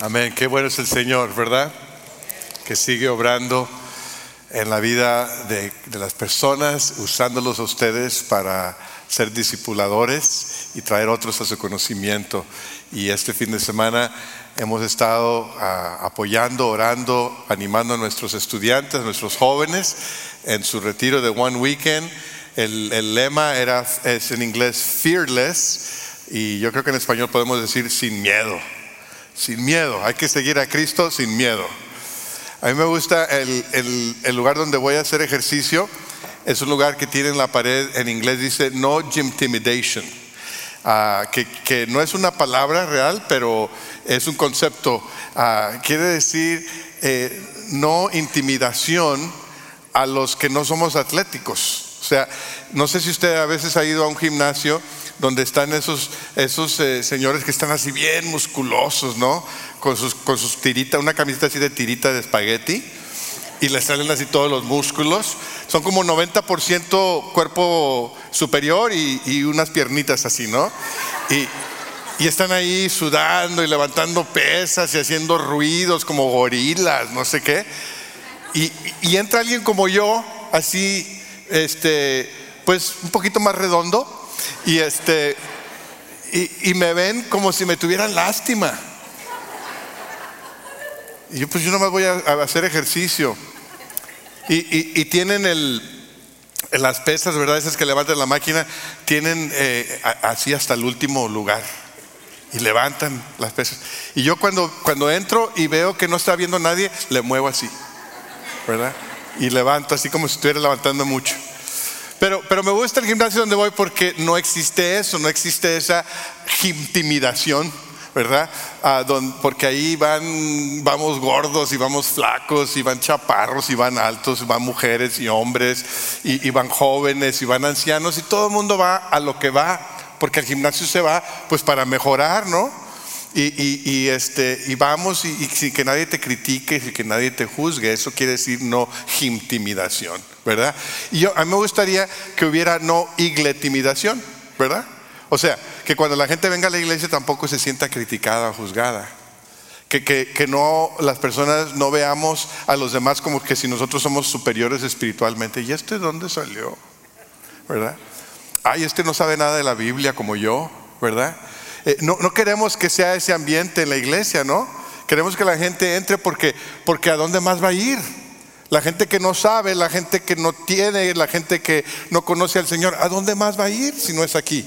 Amén. Qué bueno es el Señor, ¿verdad? Que sigue obrando en la vida de, las personas, usándolos a ustedes para ser discipuladores y traer otros a su conocimiento. Y este fin de semana hemos estado ah, apoyando, orando, animando a nuestros estudiantes, a nuestros jóvenes en su retiro de One Weekend. El, el lema era, es en inglés fearless y yo creo que en español podemos decir sin miedo sin miedo. Hay que seguir a Cristo sin miedo. A mí me gusta el, lugar donde voy a hacer ejercicio. Es un lugar que tiene en la pared, en inglés dice no intimidation, ah, que, no es una palabra real, pero es un concepto. Ah, quiere decir eh, no intimidación a los que no somos atléticos. O sea, no sé si usted a veces ha ido a un gimnasio donde están esos, esos eh, señores que están así bien musculosos, ¿no? Con sus, con sus tiritas, una camiseta así de tirita de espagueti y les salen así todos los músculos. Son como 90% cuerpo superior y, unas piernitas así, ¿no? Y, están ahí sudando y levantando pesas y haciendo ruidos como gorilas, no sé qué. Y, y entra alguien como yo, así, este, pues un poquito más redondo, y este, y, me ven como si me tuvieran lástima. Y yo, pues yo nomás voy a, hacer ejercicio. Y, tienen el, las pesas, ¿verdad? Esas que levantan la máquina, tienen eh, así hasta el último lugar. Y levantan las pesas. Y yo cuando, cuando entro y veo que no está viendo nadie, le muevo así, ¿verdad? Y levanto así como si estuviera levantando mucho. Pero, pero me gusta el gimnasio donde voy porque no existe eso, no existe esa intimidación, ¿verdad? Ah, porque ahí van, vamos gordos y vamos flacos y van chaparros y van altos, y van mujeres y hombres y, y van jóvenes y van ancianos y todo el mundo va a lo que va, porque al gimnasio se va pues para mejorar, ¿no? Y, este, y vamos y, sin que nadie te critique, sin que nadie te juzgue, eso quiere decir no intimidación, ¿verdad? Y yo, a mí me gustaría que hubiera no igletimidación, ¿verdad? O sea, que cuando la gente venga a la iglesia tampoco se sienta criticada o juzgada. Que, que, no las personas no veamos a los demás como que si nosotros somos superiores espiritualmente. ¿Y este dónde salió? ¿Verdad? Ay, este no sabe nada de la Biblia como yo, ¿verdad? Eh, no, queremos que sea ese ambiente en la iglesia, ¿no? Queremos que la gente entre porque, porque ¿a dónde más va a ir? La gente que no sabe, la gente que no tiene, la gente que no conoce al Señor, ¿a dónde más va a ir si no es aquí?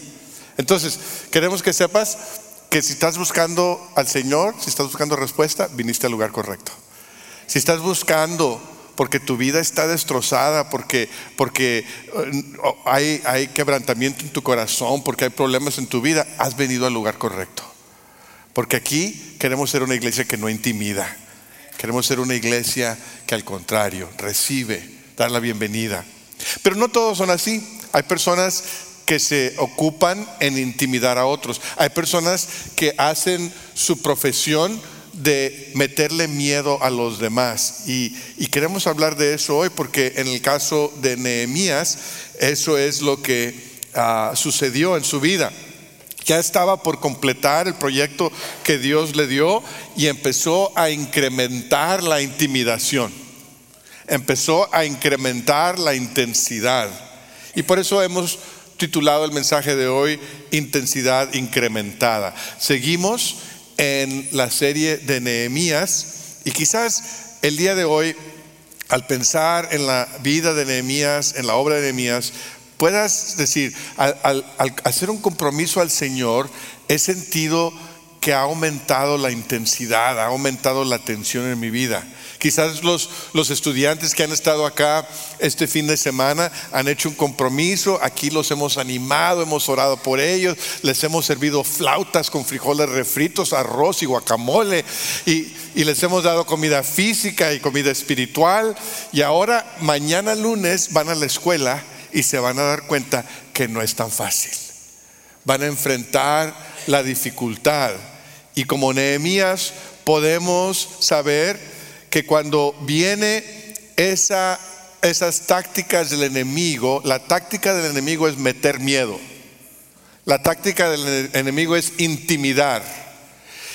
Entonces, queremos que sepas que si estás buscando al Señor, si estás buscando respuesta, viniste al lugar correcto. Si estás buscando porque tu vida está destrozada, porque, porque eh, hay, hay quebrantamiento en tu corazón, porque hay problemas en tu vida, has venido al lugar correcto. Porque aquí queremos ser una iglesia que no intimida, queremos ser una iglesia que al contrario recibe, dar la bienvenida. Pero no todos son así. Hay personas que se ocupan en intimidar a otros. Hay personas que hacen su profesión de meterle miedo a los demás. Y, queremos hablar de eso hoy porque en el caso de Nehemías, eso es lo que ah, sucedió en su vida. Ya estaba por completar el proyecto que Dios le dio y empezó a incrementar la intimidación. Empezó a incrementar la intensidad. Y por eso hemos titulado el mensaje de hoy Intensidad incrementada. Seguimos en la serie de Nehemías y quizás el día de hoy, al pensar en la vida de Nehemías, en la obra de Nehemías, puedas decir, al, hacer un compromiso al Señor, he sentido que ha aumentado la intensidad, ha aumentado la tensión en mi vida. Quizás los, los estudiantes que han estado acá este fin de semana han hecho un compromiso, aquí los hemos animado, hemos orado por ellos, les hemos servido flautas con frijoles refritos, arroz y guacamole y, y les hemos dado comida física y comida espiritual y ahora mañana lunes van a la escuela y se van a dar cuenta que no es tan fácil. Van a enfrentar la dificultad y como Nehemías podemos saber que cuando viene esa, esas tácticas del enemigo, la táctica del enemigo es meter miedo. La táctica del enemigo es intimidar.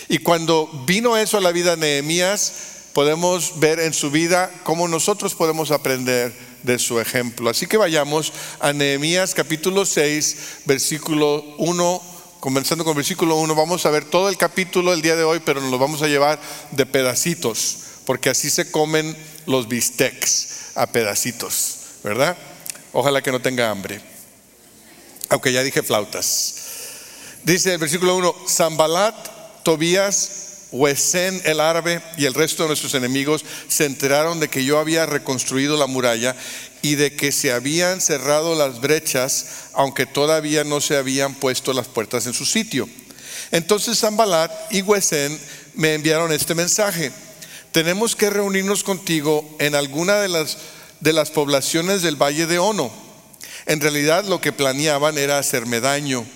Y cuando vino eso a la vida de Nehemías, podemos ver en su vida cómo nosotros podemos aprender de su ejemplo. Así que vayamos a Nehemías capítulo 6, versículo 1, comenzando con versículo 1. Vamos a ver todo el capítulo el día de hoy, pero nos lo vamos a llevar de pedacitos, porque así se comen los bistecs a pedacitos, ¿verdad? Ojalá que no tenga hambre. Aunque ya dije flautas. Dice el versículo 1, Zambalat, Tobías, Huesén el árabe y el resto de nuestros enemigos se enteraron de que yo había reconstruido la muralla y de que se habían cerrado las brechas, aunque todavía no se habían puesto las puertas en su sitio. Entonces Zambalat y Huesén me enviaron este mensaje. Tenemos que reunirnos contigo en alguna de las, de las poblaciones del valle de Ono. En realidad lo que planeaban era hacerme daño.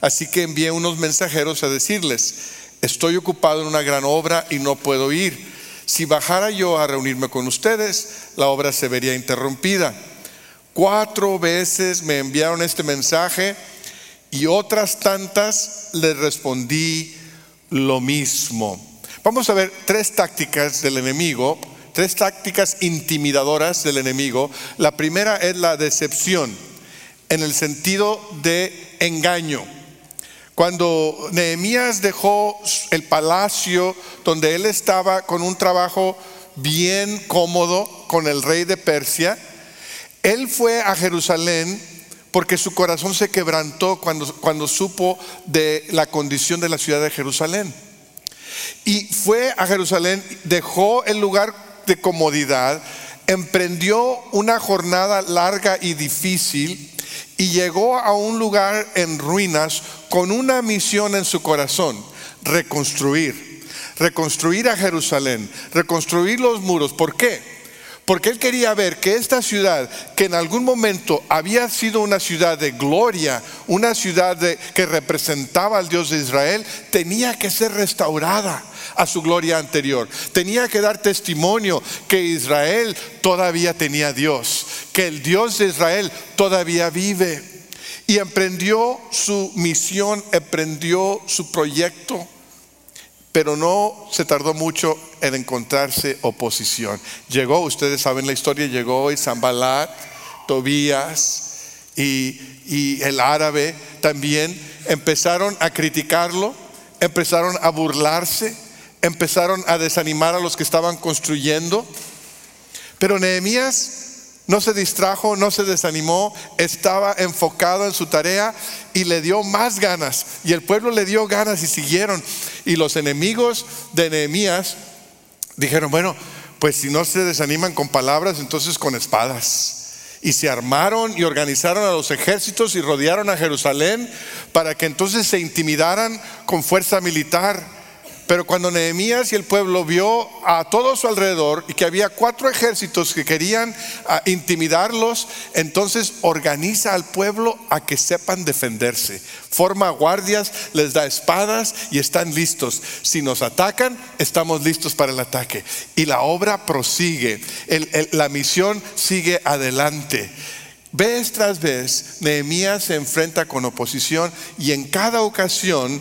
Así que envié unos mensajeros a decirles, estoy ocupado en una gran obra y no puedo ir. Si bajara yo a reunirme con ustedes, la obra se vería interrumpida. Cuatro veces me enviaron este mensaje y otras tantas les respondí lo mismo. Vamos a ver tres tácticas del enemigo, tres tácticas intimidadoras del enemigo. La primera es la decepción, en el sentido de engaño. Cuando Nehemías dejó el palacio donde él estaba con un trabajo bien cómodo con el rey de Persia, él fue a Jerusalén porque su corazón se quebrantó cuando, cuando supo de la condición de la ciudad de Jerusalén. Y fue a Jerusalén, dejó el lugar de comodidad, emprendió una jornada larga y difícil y llegó a un lugar en ruinas con una misión en su corazón, reconstruir, reconstruir a Jerusalén, reconstruir los muros. ¿Por qué? Porque él quería ver que esta ciudad, que en algún momento había sido una ciudad de gloria, una ciudad que representaba al Dios de Israel, tenía que ser restaurada a su gloria anterior. Tenía que dar testimonio que Israel todavía tenía Dios, que el Dios de Israel todavía vive. Y emprendió su misión, emprendió su proyecto, pero no se tardó mucho en encontrarse oposición. Llegó, ustedes saben la historia, llegó Zambalat, Tobías y, y el árabe también empezaron a criticarlo, empezaron a burlarse empezaron a desanimar a los que estaban construyendo. Pero Nehemías no se distrajo, no se desanimó, estaba enfocado en su tarea y le dio más ganas. Y el pueblo le dio ganas y siguieron. Y los enemigos de Nehemías dijeron, bueno, pues si no se desaniman con palabras, entonces con espadas. Y se armaron y organizaron a los ejércitos y rodearon a Jerusalén para que entonces se intimidaran con fuerza militar. Pero cuando Nehemías y el pueblo vio a todo su alrededor y que había cuatro ejércitos que querían ah, intimidarlos, entonces organiza al pueblo a que sepan defenderse. Forma guardias, les da espadas y están listos. Si nos atacan, estamos listos para el ataque. Y la obra prosigue, la misión sigue adelante. Vez tras vez, Nehemías se enfrenta con oposición y en cada ocasión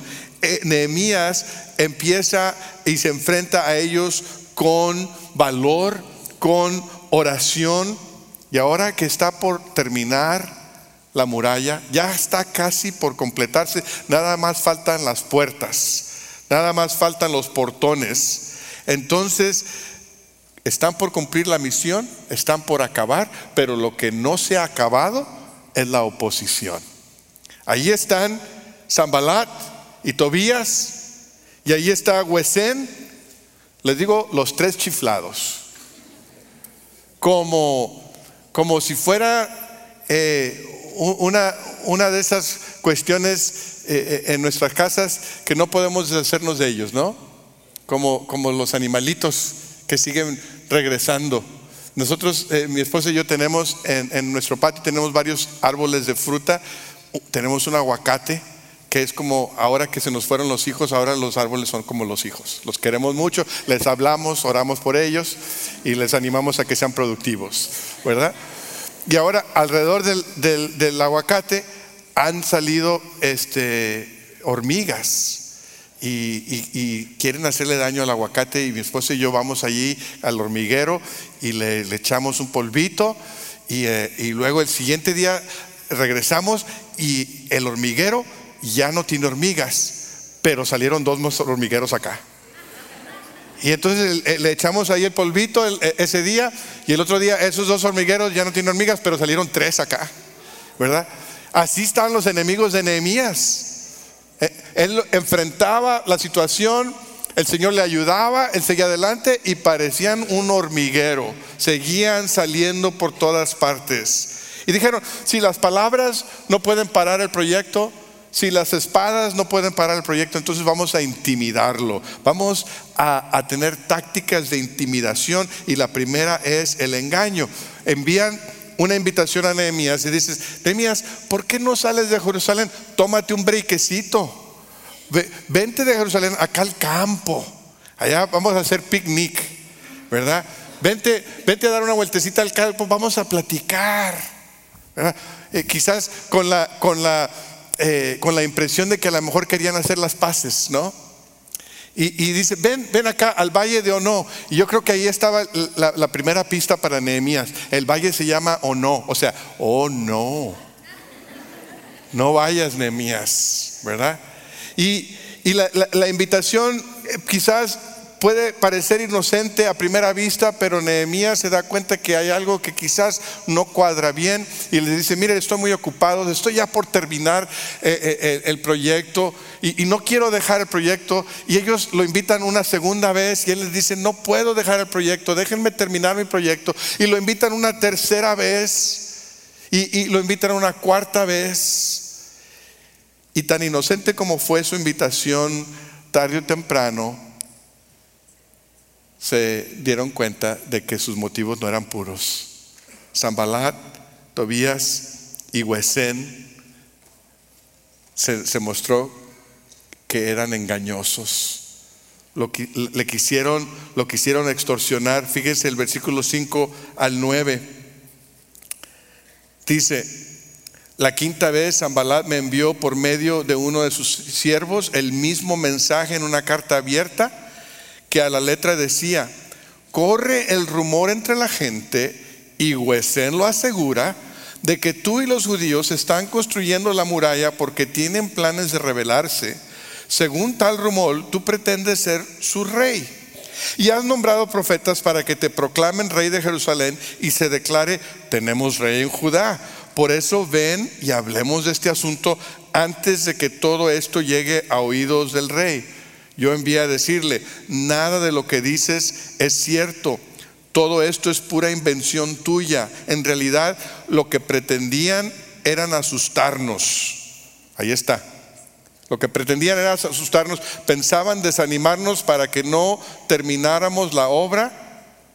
Nehemías empieza y se enfrenta a ellos con valor, con oración. Y ahora que está por terminar la muralla, ya está casi por completarse, nada más faltan las puertas, nada más faltan los portones. Entonces, están por cumplir la misión, están por acabar, pero lo que no se ha acabado es la oposición. Ahí están Zambalat, y Tobías, y ahí está Huesén, les digo los tres chiflados, como, como si fuera eh, una, una, de esas cuestiones eh, eh, en nuestras casas que no podemos deshacernos de ellos, ¿no? Como, como los animalitos que siguen regresando. Nosotros, mi esposa y yo tenemos en, en nuestro patio, tenemos varios árboles de fruta, tenemos un aguacate, que es como ahora que se nos fueron los hijos, ahora los árboles son como los hijos. Los queremos mucho, les hablamos, oramos por ellos y les animamos a que sean productivos, ¿verdad? Y ahora alrededor del, aguacate han salido este, hormigas y, quieren hacerle daño al aguacate y mi esposa y yo vamos allí al hormiguero y le, echamos un polvito y, eh, y luego el siguiente día regresamos y el hormiguero ya no tiene hormigas, pero salieron dos hormigueros acá. Y entonces eh, le echamos ahí el polvito e, ese día y el otro día esos dos hormigueros ya no tienen hormigas, pero salieron tres acá, ¿verdad? Así estaban los enemigos de Nehemías. Eh, él enfrentaba la situación, el Señor le ayudaba, él seguía adelante y parecían un hormiguero, seguían saliendo por todas partes. Y dijeron, si las palabras no pueden parar el proyecto, si las espadas no pueden parar el proyecto, entonces vamos a intimidarlo. Vamos a, tener tácticas de intimidación y la primera es el engaño. Envían una invitación a Nehemías y dices, Nehemías, ¿por qué no sales de Jerusalén? Tómate un brequecito. Vente de Jerusalén acá al campo. Allá vamos a hacer picnic, ¿verdad? Vente, vente a dar una vueltecita al campo, vamos a platicar. Eh, quizás con la, con la eh, con la impresión de que a lo mejor querían hacer las paces, ¿no? Y, dice, ven, ven acá al valle de Ono. Y yo creo que ahí estaba la, primera pista para Nehemías. El valle se llama Ono, o sea, oh no. No vayas, Nehemías, ¿verdad? Y, la, la invitación eh, quizás puede parecer inocente a primera vista, pero Nehemías se da cuenta que hay algo que quizás no cuadra bien y le dice, mire, estoy muy ocupado, estoy ya por terminar eh, eh, eh, el proyecto y, no quiero dejar el proyecto. Y ellos lo invitan una segunda vez y él les dice, no puedo dejar el proyecto, déjenme terminar mi proyecto. Y lo invitan una tercera vez y, y lo invitan una cuarta vez. Y tan inocente como fue su invitación, tarde o temprano, se dieron cuenta de que sus motivos no eran puros. Zambalat, Tobías y Huesén se, mostró que eran engañosos. Lo, le quisieron, lo quisieron extorsionar. Fíjense el versículo 5 al 9. Dice, la quinta vez Zambalat me envió por medio de uno de sus siervos el mismo mensaje en una carta abierta que a la letra decía, corre el rumor entre la gente y Huesén lo asegura de que tú y los judíos están construyendo la muralla porque tienen planes de rebelarse. Según tal rumor, tú pretendes ser su rey. Y has nombrado profetas para que te proclamen rey de Jerusalén y se declare, tenemos rey en Judá. Por eso ven y hablemos de este asunto antes de que todo esto llegue a oídos del rey yo envié a decirle, nada de lo que dices es cierto, todo esto es pura invención tuya. En realidad lo que pretendían eran asustarnos. Ahí está. Lo que pretendían era asustarnos, pensaban desanimarnos para que no termináramos la obra.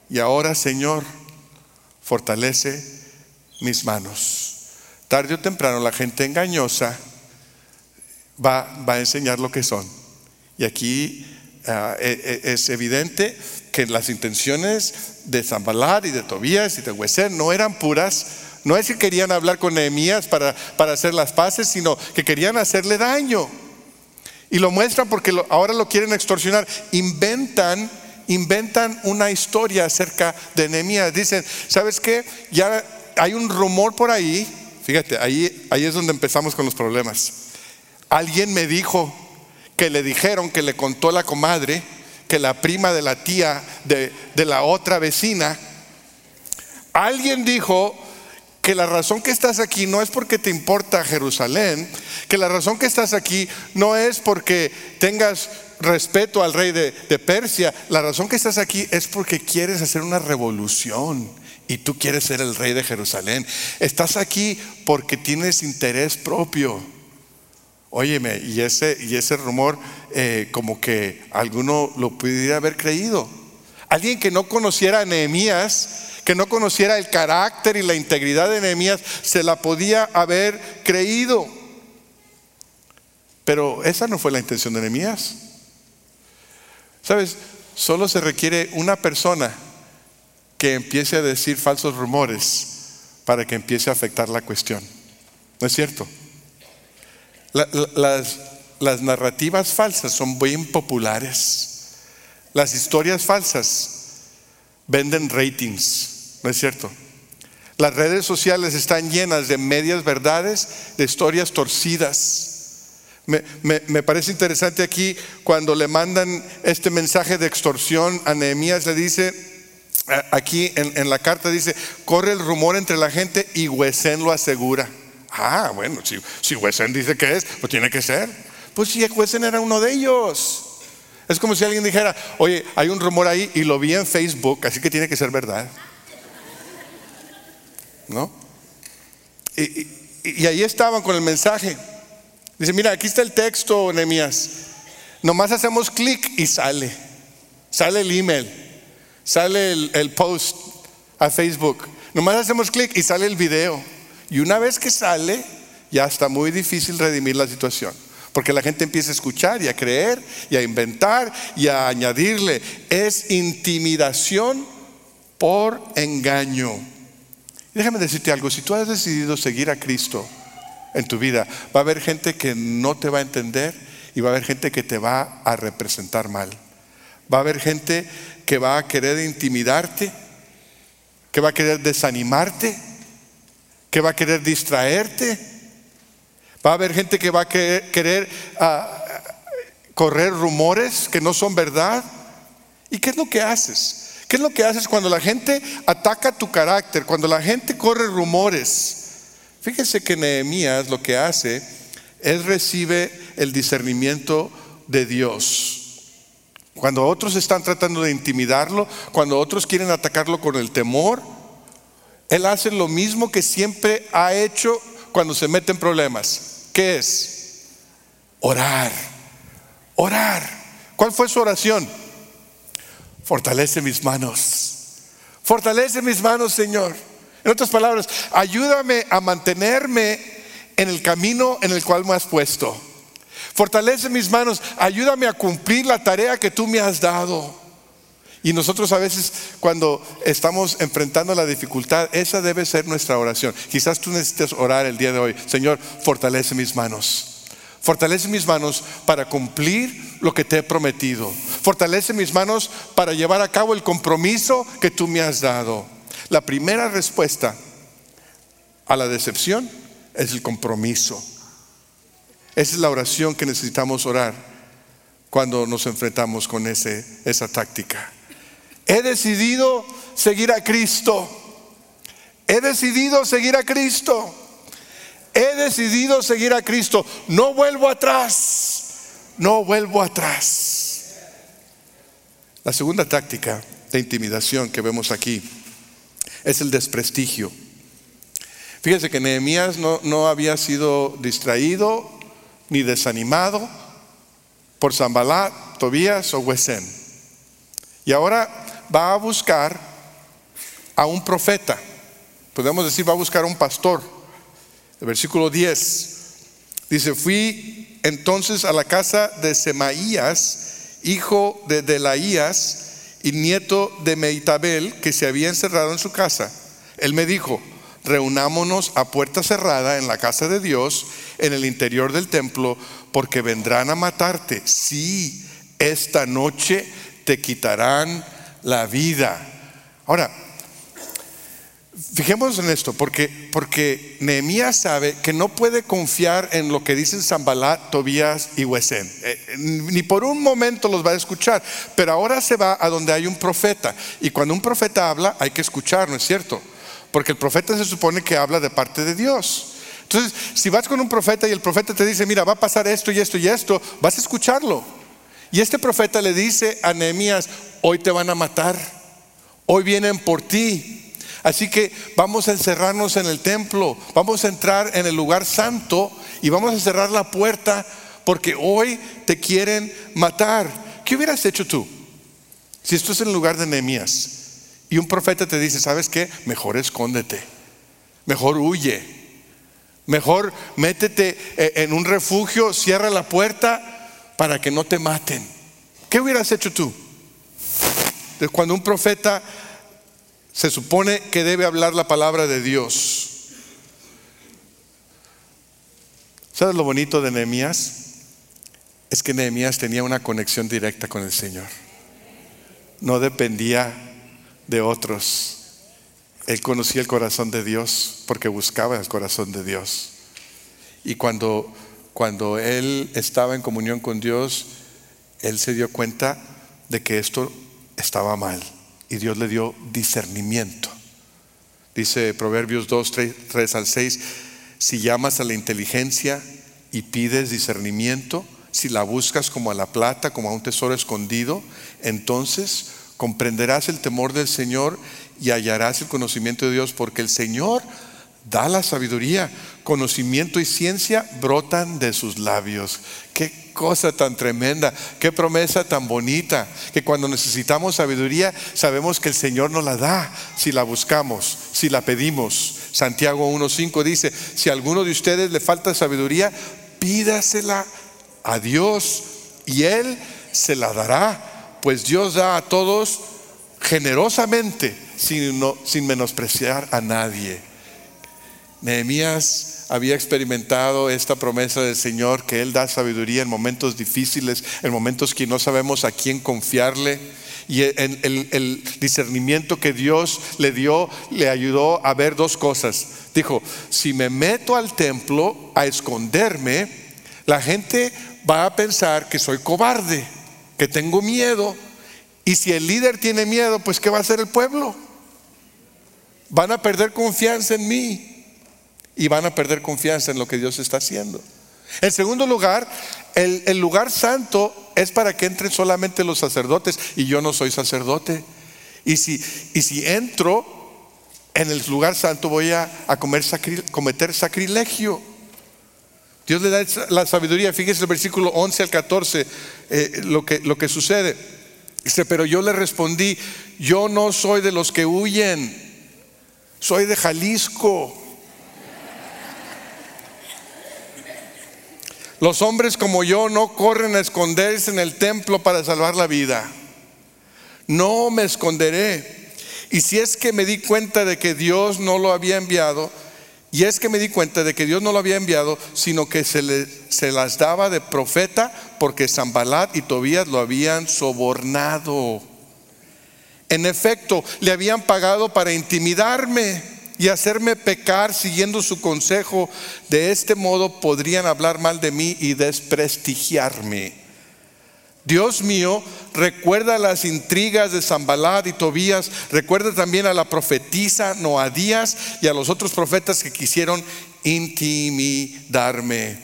Y ahora, Señor, fortalece mis manos. Tarde o temprano la gente engañosa va, va a enseñar lo que son y aquí ah, e, e, es evidente que las intenciones de Zambalar y de Tobías y de Hueser no eran puras. No es que querían hablar con Nehemías para, para hacer las paces, sino que querían hacerle daño. Y lo muestran porque ahora lo quieren extorsionar. Inventan, inventan una historia acerca de Nehemías. Dicen, ¿sabes qué? Ya hay un rumor por ahí. Fíjate, ahí, ahí es donde empezamos con los problemas. Alguien me dijo, que le dijeron, que le contó la comadre, que la prima de la tía de, la otra vecina, alguien dijo que la razón que estás aquí no es porque te importa Jerusalén, que la razón que estás aquí no es porque tengas respeto al rey de, de, Persia, la razón que estás aquí es porque quieres hacer una revolución y tú quieres ser el rey de Jerusalén. Estás aquí porque tienes interés propio. Óyeme, y ese, rumor eh, como que alguno lo pudiera haber creído. Alguien que no conociera a Nehemías, que no conociera el carácter y la integridad de Nehemías, se la podía haber creído. Pero esa no fue la intención de Nehemías. ¿Sabes? Solo se requiere una persona que empiece a decir falsos rumores para que empiece a afectar la cuestión. ¿No es cierto? Las, narrativas falsas son bien populares. Las historias falsas venden ratings, ¿no es cierto? Las redes sociales están llenas de medias verdades, de historias torcidas. Me, parece interesante aquí cuando le mandan este mensaje de extorsión a Nehemías, le dice, aquí en, la carta dice, corre el rumor entre la gente y Huesén lo asegura. Ah, bueno, si, si Huesén dice que es, pues tiene que ser. Pues si Huesén era uno de ellos. Es como si alguien dijera, oye, hay un rumor ahí y lo vi en Facebook, así que tiene que ser verdad. ¿No? Y, ahí estaban con el mensaje. Dice, mira, aquí está el texto, Nehemías. Nomás hacemos clic y sale. Sale el email. Sale el, el post a Facebook. Nomás hacemos clic y sale el video. Y una vez que sale, ya está muy difícil redimir la situación. Porque la gente empieza a escuchar y a creer y a inventar y a añadirle. Es intimidación por engaño. Déjame decirte algo, si tú has decidido seguir a Cristo en tu vida, va a haber gente que no te va a entender y va a haber gente que te va a representar mal. Va a haber gente que va a querer intimidarte, que va a querer desanimarte, que va a querer distraerte Va a haber gente que va a querer, ah, correr rumores que no son verdad. ¿Y qué es lo que haces? ¿Qué es lo que haces cuando la gente ataca tu carácter, cuando la gente corre rumores? Fíjense que Nehemías lo que hace es recibe el discernimiento de Dios. Cuando otros están tratando de intimidarlo, cuando otros quieren atacarlo con el temor, él hace lo mismo que siempre ha hecho cuando se mete en problemas. ¿Qué es? Orar. Orar. ¿Cuál fue su oración? Fortalece mis manos. Fortalece mis manos, Señor. En otras palabras, ayúdame a mantenerme en el camino en el cual me has puesto. Fortalece mis manos, ayúdame a cumplir la tarea que tú me has dado. Y nosotros a veces cuando estamos enfrentando la dificultad, esa debe ser nuestra oración. Quizás tú necesites orar el día de hoy. Señor, fortalece mis manos. Fortalece mis manos para cumplir lo que te he prometido. Fortalece mis manos para llevar a cabo el compromiso que tú me has dado. La primera respuesta a la decepción es el compromiso. Esa es la oración que necesitamos orar cuando nos enfrentamos con ese, esa táctica. He decidido seguir a Cristo. He decidido seguir a Cristo. He decidido seguir a Cristo. No vuelvo atrás. No vuelvo atrás. La segunda táctica de intimidación que vemos aquí es el desprestigio. Fíjense que Nehemías no, no había sido distraído ni desanimado por Zambalá, Tobías o Huesén. Y ahora va a buscar a un profeta. Podemos decir, va a buscar a un pastor. El versículo 10 dice, fui entonces a la casa de Semaías, hijo de Delaías y nieto de Meitabel, que se había encerrado en su casa. Él me dijo, reunámonos a puerta cerrada en la casa de Dios, en el interior del templo, porque vendrán a matarte. Sí, esta noche te quitarán la vida. Ahora, fijémonos en esto, porque, porque Nehemías sabe que no puede confiar en lo que dicen Zambalá, Tobías y Huesén. Eh, ni por un momento los va a escuchar, pero ahora se va a donde hay un profeta. Y cuando un profeta habla, hay que escuchar, ¿no es cierto? Porque el profeta se supone que habla de parte de Dios. Entonces, si vas con un profeta y el profeta te dice, mira, va a pasar esto y esto y esto, vas a escucharlo. Y este profeta le dice a Nehemías, hoy te van a matar, hoy vienen por ti. Así que vamos a encerrarnos en el templo, vamos a entrar en el lugar santo y vamos a cerrar la puerta porque hoy te quieren matar. ¿Qué hubieras hecho tú? Si esto es en el lugar de Nehemías y un profeta te dice, ¿sabes qué? Mejor escóndete, mejor huye, mejor métete eh, en un refugio, cierra la puerta para que no te maten. ¿Qué hubieras hecho tú? cuando un profeta se supone que debe hablar la palabra de Dios. ¿Sabes lo bonito de Nehemías? es que Nehemías tenía una conexión directa con el Señor. No dependía de otros. Él conocía el corazón de Dios porque buscaba el corazón de Dios. Y cuando, cuando él estaba en comunión con Dios, él se dio cuenta de que esto estaba mal. Y Dios le dio discernimiento. Dice Proverbios 2, 3, al 6, si llamas a la inteligencia y pides discernimiento, si la buscas como a la plata, como a un tesoro escondido, entonces comprenderás el temor del Señor y hallarás el conocimiento de Dios, porque el Señor da la sabiduría, conocimiento y ciencia brotan de sus labios. Qué cosa tan tremenda, qué promesa tan bonita, que cuando necesitamos sabiduría sabemos que el Señor nos la da si la buscamos, si la pedimos. Santiago 1.5 dice, si a alguno de ustedes le falta sabiduría, pídasela a Dios y Él se la dará, pues Dios da a todos generosamente sin, sin menospreciar a nadie. Nehemías había experimentado esta promesa del Señor que Él da sabiduría en momentos difíciles, en momentos que no sabemos a quién confiarle. Y el, el, discernimiento que Dios le dio le ayudó a ver dos cosas. Dijo, si me meto al templo a esconderme, la gente va a pensar que soy cobarde, que tengo miedo. Y si el líder tiene miedo, pues ¿qué va a hacer el pueblo? Van a perder confianza en mí y van a perder confianza en lo que Dios está haciendo. En segundo lugar, el, lugar santo es para que entren solamente los sacerdotes y yo no soy sacerdote. Y si, y si entro en el lugar santo voy a, cometer sacrilegio. Dios le da la sabiduría. Fíjese el versículo 11 al 14, eh, lo, que, lo que sucede. Dice, pero yo le respondí, yo no soy de los que huyen, soy de Jalisco Los hombres como yo no corren a esconderse en el templo para salvar la vida. No me esconderé. Y si es que me di cuenta de que Dios no lo había enviado, y es que me di cuenta de que Dios no lo había enviado, sino que se, le, las daba de profeta porque Zambalat y Tobías lo habían sobornado. En efecto, le habían pagado para intimidarme y hacerme pecar siguiendo su consejo. De este modo podrían hablar mal de mí y desprestigiarme. Dios mío, recuerda las intrigas de Zambalad y Tobías, recuerda también a la profetisa Noadías y a los otros profetas que quisieron intimidarme.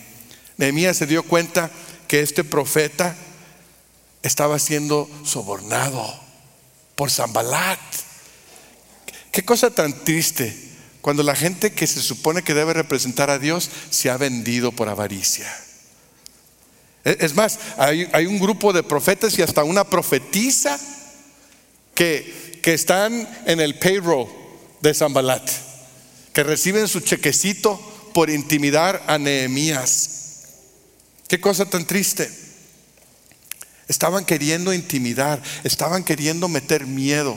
Nehemías se dio cuenta que este profeta estaba siendo sobornado por Zambalat Qué cosa tan triste cuando la gente que se supone que debe representar a Dios se ha vendido por avaricia. E, es más, hay, un grupo de profetas y hasta una profetisa que, que están en el payroll de Zambalat, que reciben su chequecito por intimidar a Nehemías. Qué cosa tan triste. Estaban queriendo intimidar, estaban queriendo meter miedo.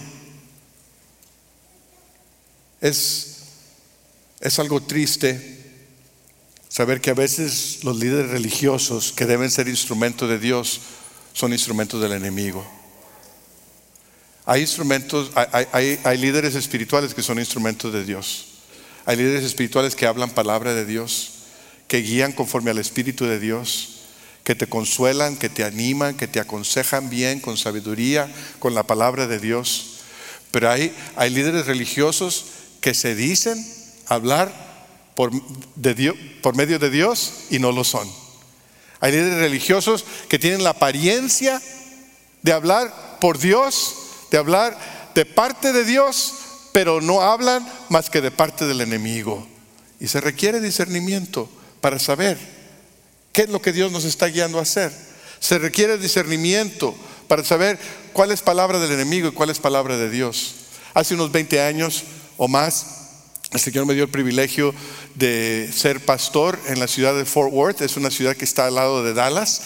Es, es algo triste saber que a veces los líderes religiosos que deben ser instrumentos de Dios son instrumentos del enemigo. Hay instrumentos, hay, líderes espirituales que son instrumentos de Dios. Hay líderes espirituales que hablan palabra de Dios, que guían conforme al Espíritu de Dios, que te consuelan, que te animan, que te aconsejan bien, con sabiduría, con la palabra de Dios. Pero hay, hay líderes religiosos que se dicen hablar por, de por medio de Dios y no lo son. Hay líderes religiosos que tienen la apariencia de hablar por Dios, de hablar de parte de Dios, pero no hablan más que de parte del enemigo. Y se requiere discernimiento para saber qué es lo que Dios nos está guiando a hacer. Se requiere discernimiento para saber cuál es palabra del enemigo y cuál es palabra de Dios. Hace unos 20 años o más. El Señor me dio el privilegio de ser pastor en la ciudad de Fort Worth, es una ciudad que está al lado de Dallas.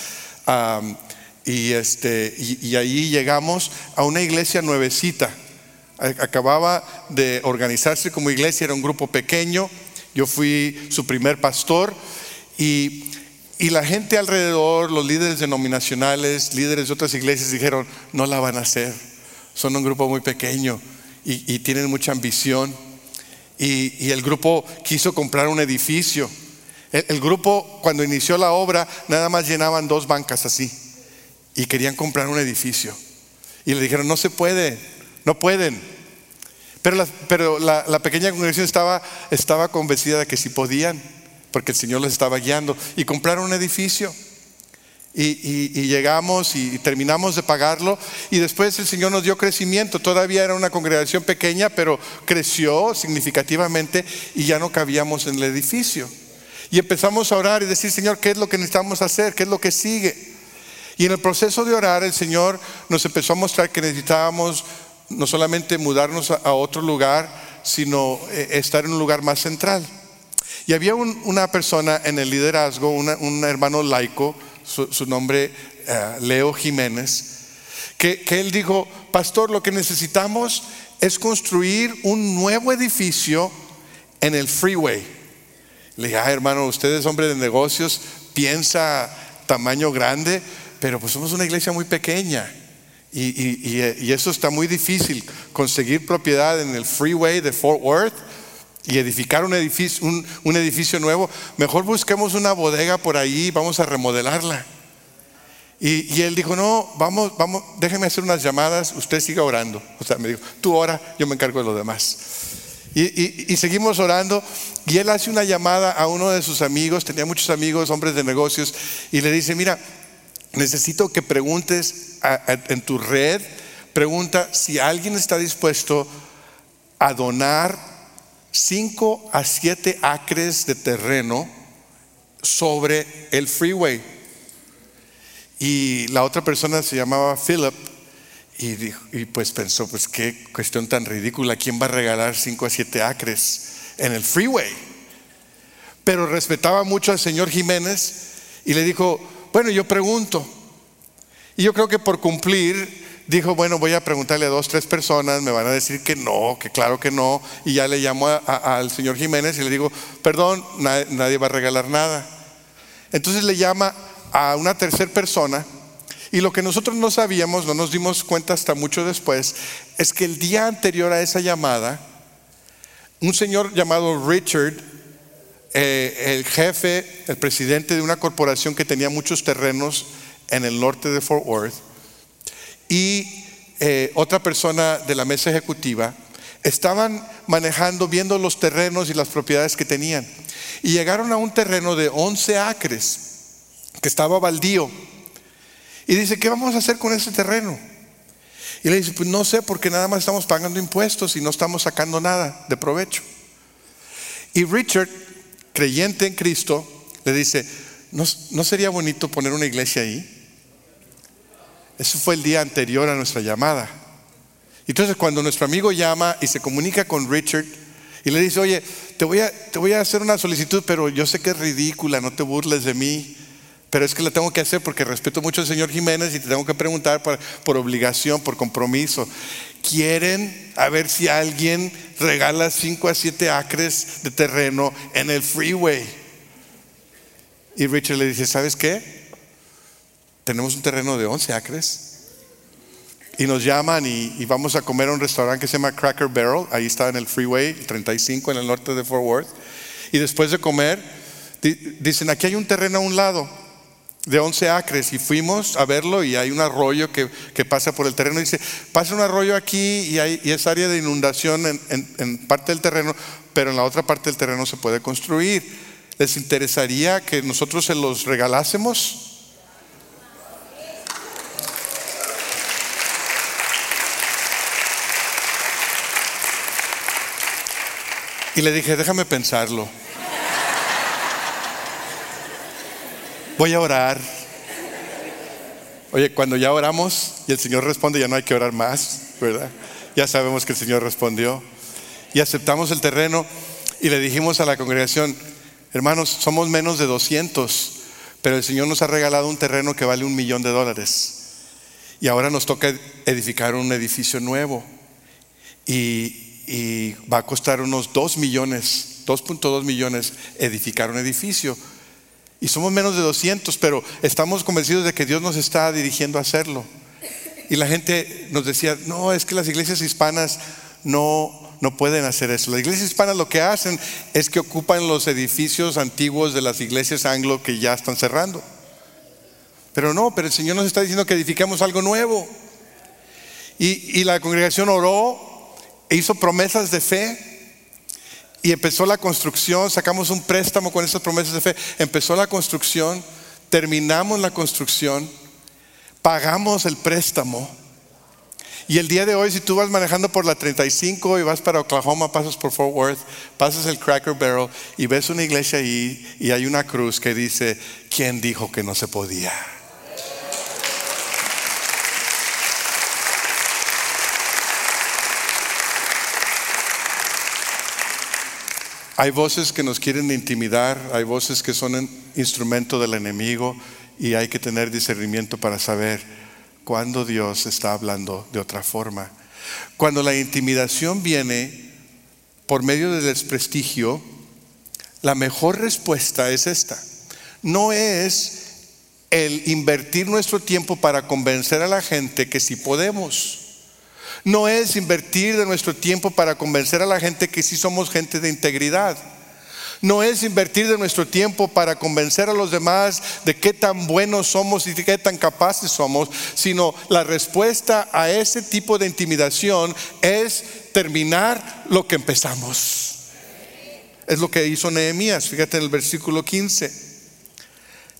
y, este, y, ahí llegamos a una iglesia nuevecita. Acababa de organizarse como iglesia, era un grupo pequeño. Yo fui su primer pastor y, Y la gente alrededor, los líderes denominacionales, líderes de otras iglesias dijeron, no la van a hacer. Son un grupo muy pequeño y, tienen mucha ambición. Y, el grupo quiso comprar un edificio. el grupo, cuando inició la obra, nada más llenaban dos bancas así. Y querían comprar un edificio. Y le dijeron, no se puede, no pueden. Pero la, pero la, pequeña congregación estaba, estaba convencida de que sí podían, porque el Señor les estaba guiando. Y compraron un edificio. Y, llegamos y terminamos de pagarlo y después el Señor nos dio crecimiento. Todavía era una congregación pequeña, pero creció significativamente y ya no cabíamos en el edificio. Y empezamos a orar y decir, Señor, ¿qué es lo que necesitamos hacer? ¿Qué es lo que sigue? Y en el proceso de orar, el Señor nos empezó a mostrar que necesitábamos no solamente mudarnos a, otro lugar, sino eh, estar en un lugar más central. Y había una persona en el liderazgo, un hermano laico, su, nombre eh, Leo Jiménez, que, que él dijo, pastor, lo que necesitamos es construir un nuevo edificio en el freeway. Le dije, ah, hermano, usted es hombre de negocios, piensa tamaño grande, pero pues somos una iglesia muy pequeña y, eso está muy difícil, conseguir propiedad en el freeway de Fort Worth y edificar un edificio, nuevo, mejor busquemos una bodega por ahí, vamos a remodelarla. Y, él dijo, no, vamos, vamos, déjeme hacer unas llamadas, usted siga orando. O sea, me dijo, tú ora, yo me encargo de lo demás. Y, seguimos orando y él hace una llamada a uno de sus amigos, tenía muchos amigos, hombres de negocios, y le dice, mira, necesito que preguntes en tu red, pregunta si alguien está dispuesto a donar 5 a 7 acres de terreno sobre el freeway. Y la otra persona se llamaba Philip y, y pues pensó, pues qué cuestión tan ridícula, ¿quién va a regalar 5 a 7 acres en el freeway? Pero respetaba mucho al señor Jiménez y le dijo, bueno, yo pregunto. Y yo creo que por cumplir, dijo, bueno, voy a preguntarle a dos, tres personas, me van a decir que no, que claro que no. Y ya le llamo al señor Jiménez y le digo, perdón, nadie, va a regalar nada. Entonces le llama a una tercera persona. Y lo que nosotros no sabíamos, no nos dimos cuenta hasta mucho después, es que el día anterior a esa llamada, un señor llamado Richard eh, el jefe, el presidente de una corporación que tenía muchos terrenos en el norte de Fort Worth, y eh, otra persona de la mesa ejecutiva, estaban manejando, viendo los terrenos y las propiedades que tenían. Y llegaron a un terreno de 11 acres, que estaba baldío. Y dice, ¿qué vamos a hacer con ese terreno? Y le dice, pues no sé, porque nada más estamos pagando impuestos y no estamos sacando nada de provecho. Y Richard creyente en Cristo, le dice, ¿no, sería bonito poner una iglesia ahí? Eso fue el día anterior a nuestra llamada. Entonces cuando nuestro amigo llama y se comunica con Richard y le dice, oye, te voy a, te voy a hacer una solicitud, pero yo sé que es ridícula, no te burles de mí, pero es que la tengo que hacer porque respeto mucho al señor Jiménez y te tengo que preguntar por, por obligación, por compromiso quieren a ver si alguien regala 5 a 7 acres de terreno en el freeway. Y Richard le dice, ¿sabes qué? Tenemos un terreno de 11 acres. Y nos llaman y, vamos a comer a un restaurante que se llama Cracker Barrel. Ahí está en el freeway, 35 en el norte de Fort Worth. Y después de comer, dicen, aquí hay un terreno a un lado de 11 acres y fuimos a verlo y hay un arroyo que, pasa por el terreno. Dice, pasa un arroyo aquí y, hay, es área de inundación en, parte del terreno, pero en la otra parte del terreno se puede construir. ¿Les interesaría que nosotros se los regalásemos? Y le dije, déjame pensarlo. voy a orar. Oye, cuando ya oramos y el Señor responde, ya no hay que orar más, ¿verdad? Ya sabemos que el Señor respondió. Y aceptamos el terreno y le dijimos a la congregación, hermanos, somos menos de 200, pero el Señor nos ha regalado un terreno que vale un millón de dólares. Y ahora nos toca edificar un edificio nuevo. Y, y va a costar unos 2 millones, 2.2 millones edificar un edificio. Y somos menos de 200, pero estamos convencidos de que Dios nos está dirigiendo a hacerlo. Y la gente nos decía, no, es que las iglesias hispanas no, no pueden hacer eso. Las iglesias hispanas lo que hacen es que ocupan los edificios antiguos de las iglesias anglo que ya están cerrando. Pero no, pero el Señor nos está diciendo que edifiquemos algo nuevo. Y, y la congregación oró e hizo promesas de fe y empezó la construcción, sacamos un préstamo con esas promesas de fe, empezó la construcción, terminamos la construcción, pagamos el préstamo. Y el día de hoy, si tú vas manejando por la 35 y vas para Oklahoma, pasas por Fort Worth, pasas el Cracker Barrel y ves una iglesia ahí y hay una cruz que dice, ¿quién dijo que no se podía? Hay voces que nos quieren intimidar, hay voces que son instrumento del enemigo y hay que tener discernimiento para saber cuándo Dios está hablando de otra forma. Cuando la intimidación viene por medio del desprestigio, la mejor respuesta es esta. No es el invertir nuestro tiempo para convencer a la gente que sí podemos no es invertir de nuestro tiempo para convencer a la gente que sí somos gente de integridad. No es invertir de nuestro tiempo para convencer a los demás de qué tan buenos somos y de qué tan capaces somos, sino la respuesta a ese tipo de intimidación es terminar lo que empezamos. Es lo que hizo Nehemías, fíjate en el versículo 15.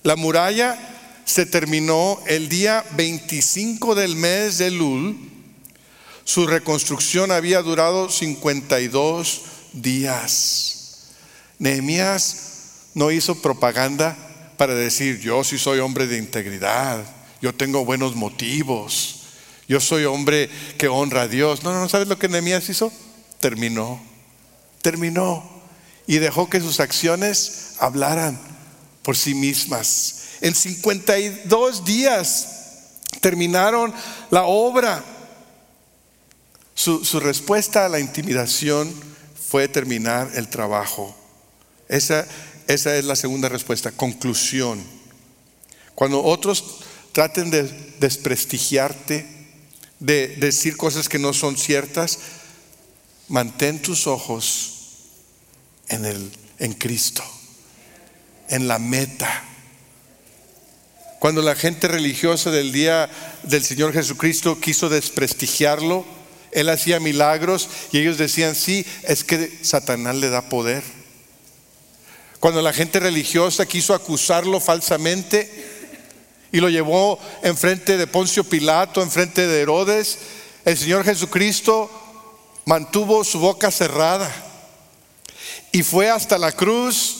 La muralla se terminó el día 25 del mes de Lul su reconstrucción había durado 52 días. Nehemías no hizo propaganda para decir, yo sí soy hombre de integridad, yo tengo buenos motivos, yo soy hombre que honra a Dios. No, no, ¿no sabes lo que Nehemías hizo? Terminó, terminó y dejó que sus acciones hablaran por sí mismas. En 52 días terminaron la obra. Su, respuesta a la intimidación fue terminar el trabajo. Esa, esa es la segunda respuesta, conclusión. Cuando otros traten de desprestigiarte, de decir cosas que no son ciertas, mantén tus ojos en, el, en Cristo, en la meta. Cuando la gente religiosa del día del Señor Jesucristo quiso desprestigiarlo, él hacía milagros y ellos decían, sí, es que Satanás le da poder. Cuando la gente religiosa quiso acusarlo falsamente y lo llevó enfrente de Poncio Pilato, enfrente de Herodes, el Señor Jesucristo mantuvo su boca cerrada y fue hasta la cruz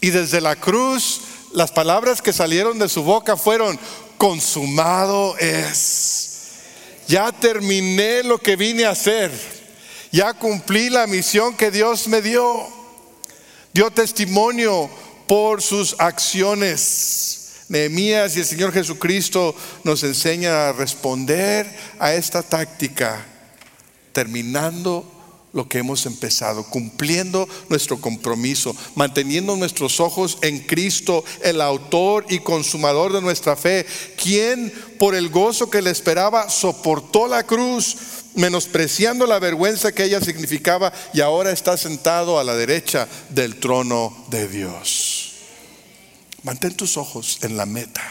y desde la cruz las palabras que salieron de su boca fueron, consumado es ya terminé lo que vine a hacer, ya cumplí la misión que Dios me dio, dio testimonio por sus acciones. Nehemías y el Señor Jesucristo nos enseña a responder a esta táctica, terminando lo que hemos empezado, cumpliendo nuestro compromiso, manteniendo nuestros ojos en Cristo, el autor y consumador de nuestra fe, quien por el gozo que le esperaba soportó la cruz, menospreciando la vergüenza que ella significaba y ahora está sentado a la derecha del trono de Dios. Mantén tus ojos en la meta.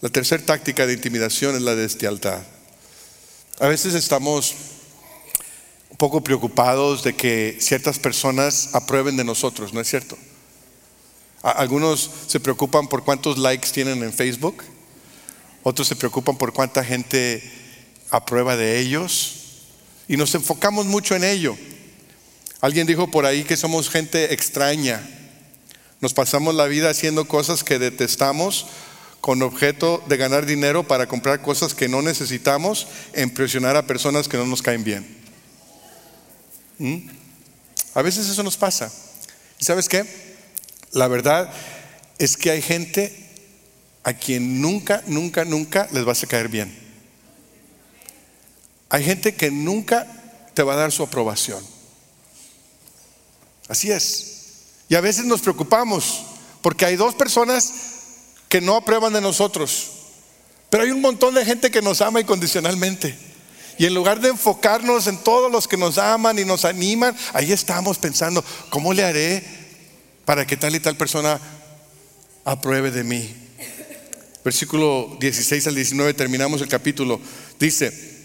La tercera táctica de intimidación es la de este. A veces estamos poco preocupados de que ciertas personas aprueben de nosotros, ¿no es cierto? Algunos se preocupan por cuántos likes tienen en Facebook, otros se preocupan por cuánta gente aprueba de ellos y nos enfocamos mucho en ello. Alguien dijo por ahí que somos gente extraña, nos pasamos la vida haciendo cosas que detestamos con objeto de ganar dinero para comprar cosas que no necesitamos, e impresionar a personas que no nos caen bien. ¿Mm? A veces eso nos pasa. ¿Y sabes qué? La verdad es que hay gente a quien nunca, nunca, nunca les vas a caer bien. Hay gente que nunca te va a dar su aprobación. Así es. Y a veces nos preocupamos Porque hay dos personas que no aprueban de nosotros, pero hay un montón de gente que nos ama incondicionalmente. Y en lugar de enfocarnos en todos los que nos aman y nos animan, ahí estamos pensando, ¿cómo le haré para que tal y tal persona apruebe de mí? Versículo 16 al 19 terminamos el capítulo. Dice,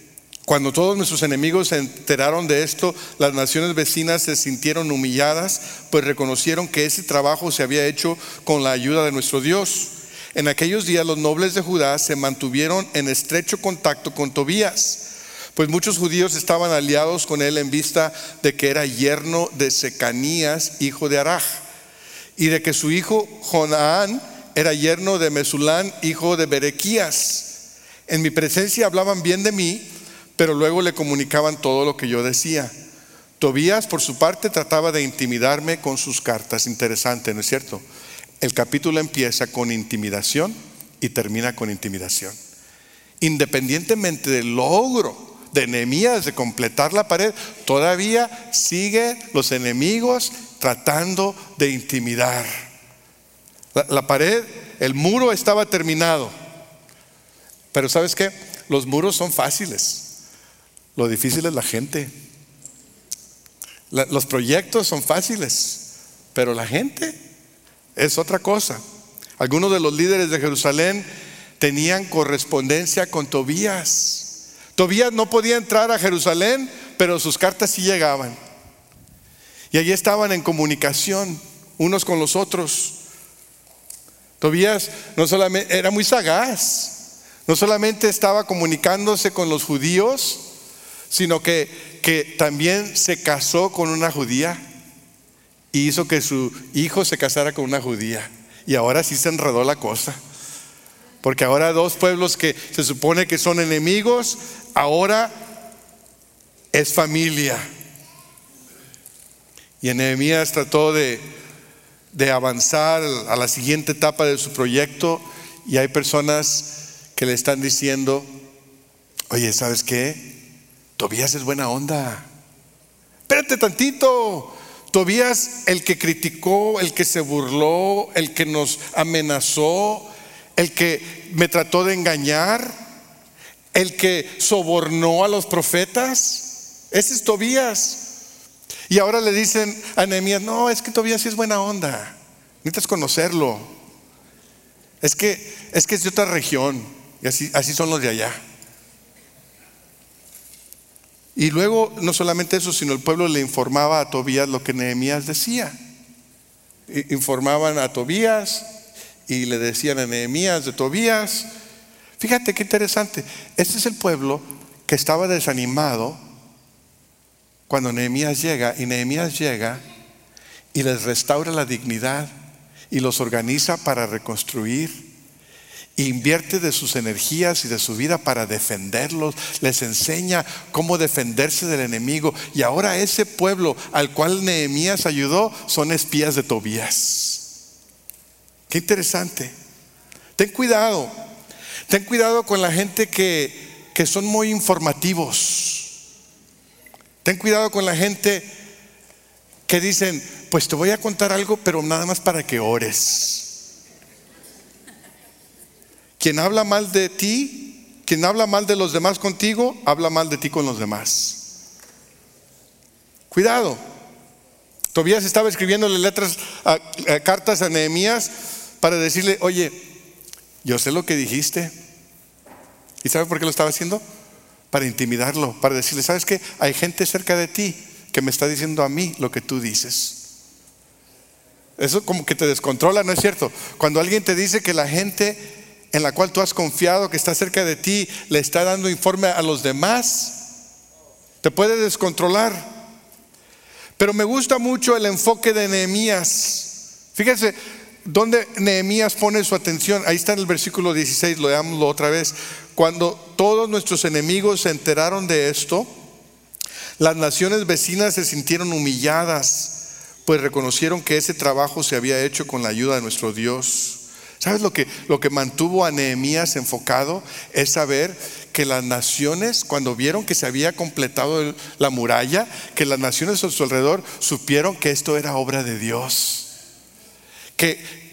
cuando todos nuestros enemigos se enteraron de esto, las naciones vecinas se sintieron humilladas, pues reconocieron que ese trabajo se había hecho con la ayuda de nuestro Dios. En aquellos días los nobles de Judá se mantuvieron en estrecho contacto con Tobías, pues muchos judíos estaban aliados con él en vista de que era yerno de Secanías, hijo de Araj, y de que su hijo Jonaán era yerno de Mesulán, hijo de Berequías. En mi presencia hablaban bien de mí, pero luego le comunicaban todo lo que yo decía. Tobías, por su parte, trataba de intimidarme con sus cartas. Interesante, ¿no es cierto? El capítulo empieza con intimidación y termina con intimidación. Independientemente del logro de Nehemías de completar la pared, todavía sigue los enemigos tratando de intimidar. La, la pared, el muro estaba terminado. Pero ¿sabes qué? Los muros son fáciles. Lo difícil es la gente. los proyectos son fáciles, pero la gente es otra cosa. Algunos de los líderes de Jerusalén tenían correspondencia con Tobías. Tobías no podía entrar a Jerusalén, pero sus cartas sí llegaban. Y allí estaban en comunicación unos con los otros. Tobías no solamente era muy sagaz, no solamente estaba comunicándose con los judíos, sino que, que también se casó con una judía y hizo que su hijo se casara con una judía. Y ahora sí se enredó la cosa. Porque ahora dos pueblos que se supone que son enemigos, ahora es familia. Y Nehemías trató de, de avanzar a la siguiente etapa de su proyecto y hay personas que le están diciendo, oye, ¿sabes qué? Tobías es buena onda. Espérate tantito. Tobías, el que criticó, el que se burló, el que nos amenazó, el que me trató de engañar, el que sobornó a los profetas. Ese es Tobías. Y ahora le dicen a Nehemías, no, es que Tobías sí es buena onda. Necesitas conocerlo. Es que es de otra región. Y así, así son los de allá. Y luego, no solamente eso, sino el pueblo le informaba a Tobías lo que Nehemías decía. Informaban a Tobías y le decían a Nehemías de Tobías. Fíjate qué interesante. Este es el pueblo que estaba desanimado cuando Nehemías llega. Y Nehemías llega y les restaura la dignidad y los organiza para reconstruir invierte de sus energías y de su vida para defenderlos, les enseña cómo defenderse del enemigo. Y ahora ese pueblo al cual Nehemías ayudó son espías de Tobías. Qué interesante. Ten cuidado, ten cuidado con la gente que, que son muy informativos. Ten cuidado con la gente que dicen, pues te voy a contar algo, pero nada más para que ores. Quien habla mal de ti, quien habla mal de los demás contigo, habla mal de ti con los demás. Cuidado. Tobías estaba escribiéndole letras, cartas a Nehemías para decirle, oye, yo sé lo que dijiste. ¿Y sabe por qué lo estaba haciendo? Para intimidarlo, para decirle, ¿sabes qué? Hay gente cerca de ti que me está diciendo a mí lo que tú dices. Eso como que te descontrola, ¿no es cierto? Cuando alguien te dice que la gente en la cual tú has confiado, que está cerca de ti, le está dando informe a los demás, te puede descontrolar. Pero me gusta mucho el enfoque de Nehemías. Fíjense dónde Nehemías pone su atención. Ahí está en el versículo 16, lo leámoslo otra vez. Cuando todos nuestros enemigos se enteraron de esto, las naciones vecinas se sintieron humilladas, pues reconocieron que ese trabajo se había hecho con la ayuda de nuestro Dios. ¿Sabes lo que, lo que mantuvo a Nehemías enfocado? Es saber que las naciones, cuando vieron que se había completado la muralla, que las naciones a su alrededor supieron que esto era obra de Dios.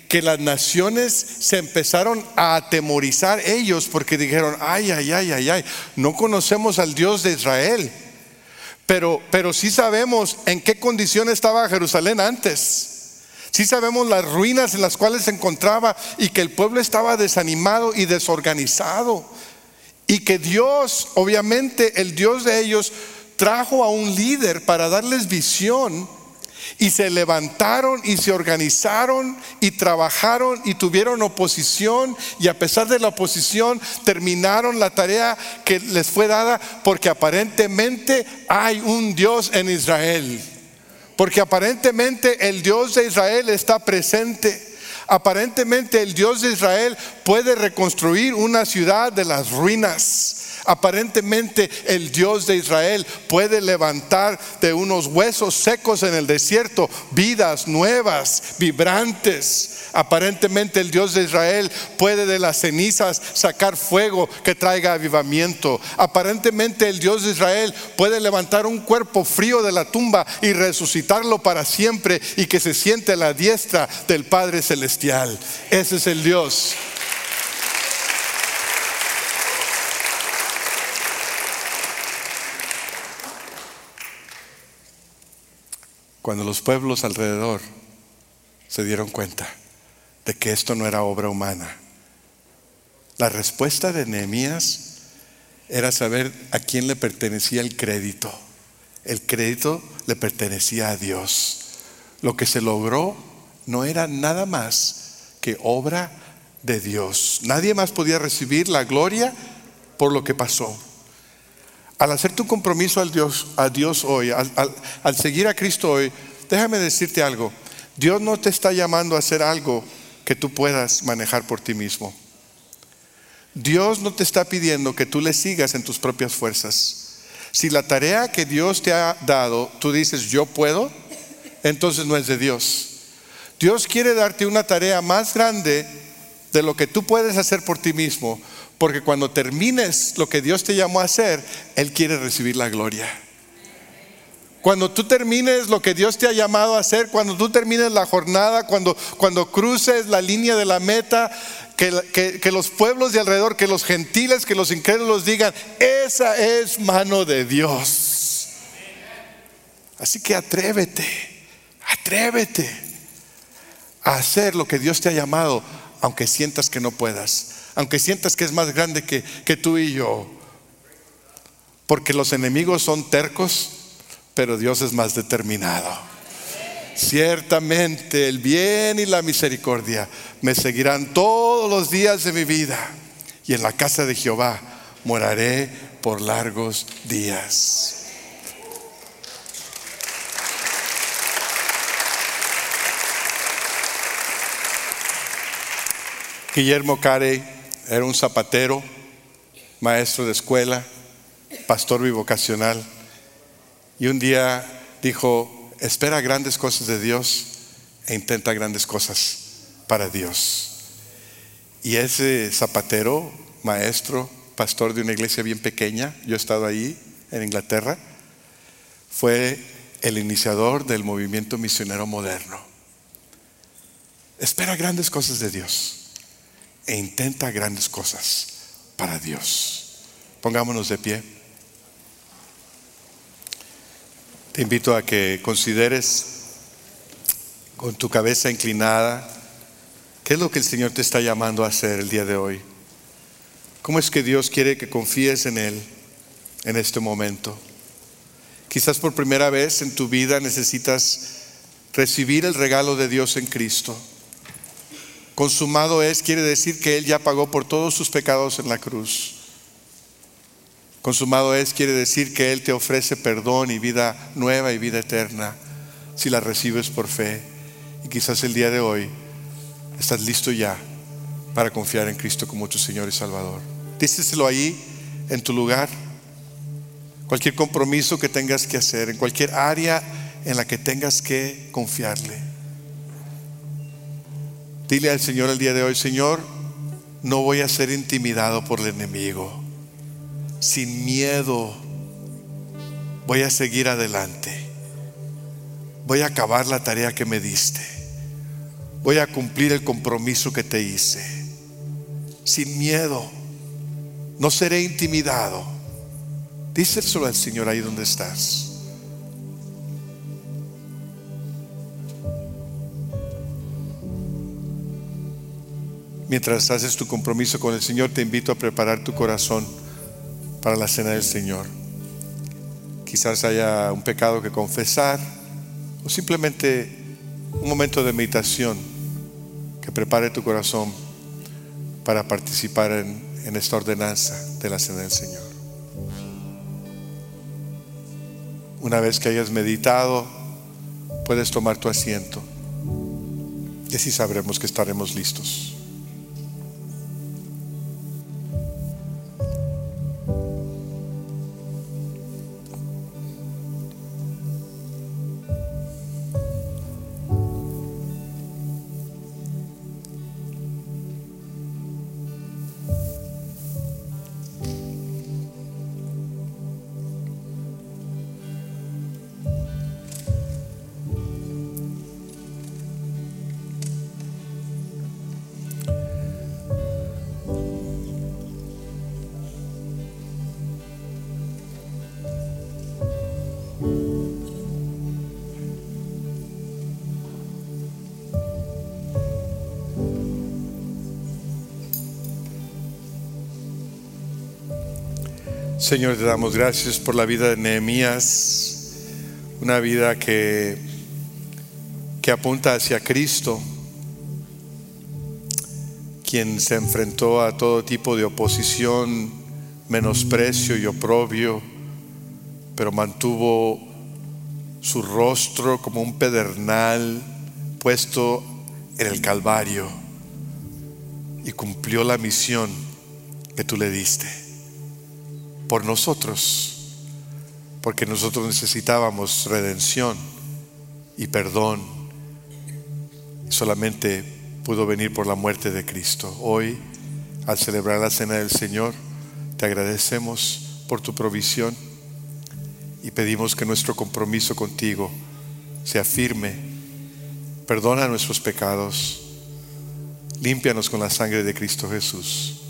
Que las naciones se empezaron a atemorizar ellos porque dijeron, ay, ay, ay, ay, ay, no conocemos al Dios de Israel. Pero, pero sí sabemos en qué condición estaba Jerusalén antes. Sí sabemos las ruinas en las cuales se encontraba y que el pueblo estaba desanimado y desorganizado. Y que Dios, obviamente el Dios de ellos, trajo a un líder para darles visión y se levantaron y se organizaron y trabajaron y tuvieron oposición y a pesar de la oposición terminaron la tarea que les fue dada porque aparentemente hay un Dios en Israel. Porque aparentemente el Dios de Israel está presente. Aparentemente el Dios de Israel puede reconstruir una ciudad de las ruinas. Aparentemente el Dios de Israel puede levantar de unos huesos secos en el desierto vidas nuevas, vibrantes. Aparentemente el Dios de Israel puede de las cenizas sacar fuego que traiga avivamiento. Aparentemente el Dios de Israel puede levantar un cuerpo frío de la tumba y resucitarlo para siempre y que se siente a la diestra del Padre Celestial. Ese es el Dios. Cuando los pueblos alrededor se dieron cuenta de que esto no era obra humana, la respuesta de Nehemías era saber a quién le pertenecía el crédito. El crédito le pertenecía a Dios. Lo que se logró no era nada más que obra de Dios. Nadie más podía recibir la gloria por lo que pasó. Al hacer tu compromiso al Dios, a Dios hoy, al, al seguir a Cristo hoy, déjame decirte algo. Dios no te está llamando a hacer algo que tú puedas manejar por ti mismo. Dios no te está pidiendo que tú le sigas en tus propias fuerzas. Si la tarea que Dios te ha dado, tú dices, yo puedo, entonces no es de Dios. Dios quiere darte una tarea más grande de lo que tú puedes hacer por ti mismo, porque cuando termines lo que Dios te llamó a hacer, Él quiere recibir la gloria. Cuando tú termines lo que Dios te ha llamado a hacer, cuando tú termines la jornada, cuando, cuando cruces la línea de la meta, que, que, los pueblos de alrededor, que los gentiles, que los incrédulos digan, esa es mano de Dios. Así que atrévete, atrévete a hacer lo que Dios te ha llamado, aunque sientas que no puedas aunque sientas que es más grande que, tú y yo. Porque los enemigos son tercos, pero Dios es más determinado. Ciertamente el bien y la misericordia me seguirán todos los días de mi vida y en la casa de Jehová moraré por largos días. Guillermo Carey era un zapatero, maestro de escuela, pastor bivocacional. Y un día dijo, espera grandes cosas de Dios e intenta grandes cosas para Dios. Y ese zapatero, maestro, pastor de una iglesia bien pequeña, yo he estado ahí en Inglaterra, fue el iniciador del movimiento misionero moderno. Espera grandes cosas de Dios e intenta grandes cosas para Dios. Pongámonos de pie. Te invito a que consideres con tu cabeza inclinada qué es lo que el Señor te está llamando a hacer el día de hoy. ¿Cómo es que Dios quiere que confíes en Él en este momento? Quizás por primera vez en tu vida necesitas recibir el regalo de Dios en Cristo. Consumado es, quiere decir que Él ya pagó por todos sus pecados en la cruz. Consumado es, quiere decir que Él te ofrece perdón y vida nueva y vida eterna si la recibes por fe. Y quizás el día de hoy estás listo ya para confiar en Cristo como tu Señor y Salvador. Díceselo ahí, en tu lugar. Cualquier compromiso que tengas que hacer, en cualquier área en la que tengas que confiarle. Dile al Señor el día de hoy, Señor, no voy a ser intimidado por el enemigo. Sin miedo voy a seguir adelante. Voy a acabar la tarea que me diste. voy a cumplir el compromiso que te hice, sin miedo, no seré intimidado. Díselo al Señor ahí donde estás. Mientras haces tu compromiso con el Señor, te invito a preparar tu corazón para la cena del Señor. Quizás haya un pecado que confesar o simplemente un momento de meditación que prepare tu corazón para participar en, esta ordenanza de la cena del Señor. Una vez que hayas meditado, puedes tomar tu asiento y así sabremos que estaremos listos. Señor, te damos gracias por la vida de Nehemías, una vida que, que apunta hacia Cristo, quien se enfrentó a todo tipo de oposición, menosprecio y oprobio, pero mantuvo su rostro como un pedernal puesto en el Calvario y cumplió la misión que tú le diste por nosotros, porque nosotros necesitábamos redención y perdón. Solamente pudo venir por la muerte de Cristo. Hoy, al celebrar la cena del Señor, te agradecemos por tu provisión y pedimos que nuestro compromiso contigo sea firme. Perdona nuestros pecados, límpianos con la sangre de Cristo Jesús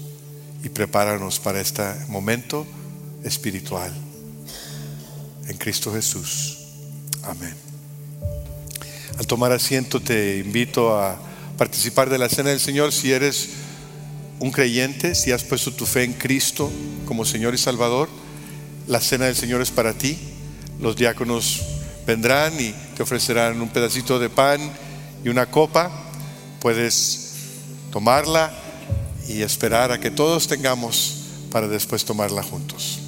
y prepáranos para este momento espiritual en Cristo Jesús. Amén. Al tomar asiento te invito a participar de la cena del Señor si eres un creyente, si has puesto tu fe en Cristo como Señor y Salvador. La cena del Señor es para ti. Los diáconos vendrán y te ofrecerán un pedacito de pan y una copa. Puedes tomarla y esperar a que todos tengamos para después tomarla juntos.